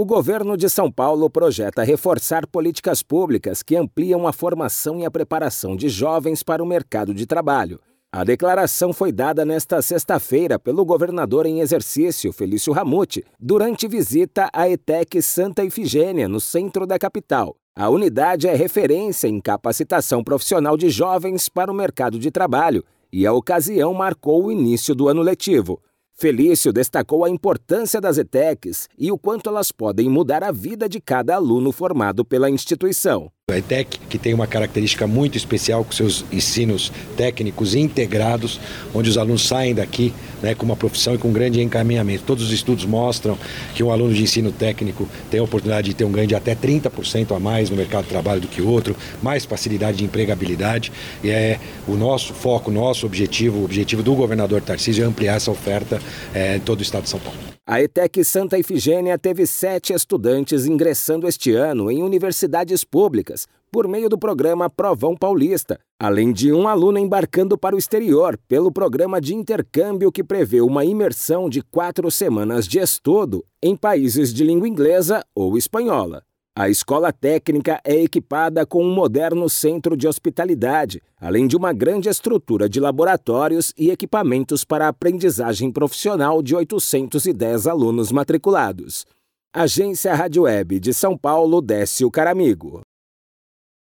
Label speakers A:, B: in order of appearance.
A: O governo de São Paulo projeta reforçar políticas públicas que ampliam a formação e a preparação de jovens para o mercado de trabalho. A declaração foi dada nesta sexta-feira pelo governador em exercício, Felício Ramute, durante visita à ETEC Santa Ifigênia, no centro da capital. A unidade é referência em capacitação profissional de jovens para o mercado de trabalho e a ocasião marcou o início do ano letivo. Felício destacou a importância das ETECs e o quanto elas podem mudar a vida de cada aluno formado pela instituição.
B: A ETEC, que tem uma característica muito especial com seus ensinos técnicos integrados, onde os alunos saem daqui né, com uma profissão e com um grande encaminhamento. Todos os estudos mostram que um aluno de ensino técnico tem a oportunidade de ter um ganho de até 30% a mais no mercado de trabalho do que outro, mais facilidade de empregabilidade. E é o nosso foco, nosso objetivo, o objetivo do governador Tarcísio é ampliar essa oferta é, em todo o estado de São Paulo.
A: A ETEC Santa Ifigênia teve sete estudantes ingressando este ano em universidades públicas por meio do programa Provão Paulista, além de um aluno embarcando para o exterior pelo programa de intercâmbio que prevê uma imersão de quatro semanas de estudo em países de língua inglesa ou espanhola. A escola técnica é equipada com um moderno centro de hospitalidade, além de uma grande estrutura de laboratórios e equipamentos para aprendizagem profissional de 810 alunos matriculados. Agência Rádio Web de São Paulo, Décio Caramigo.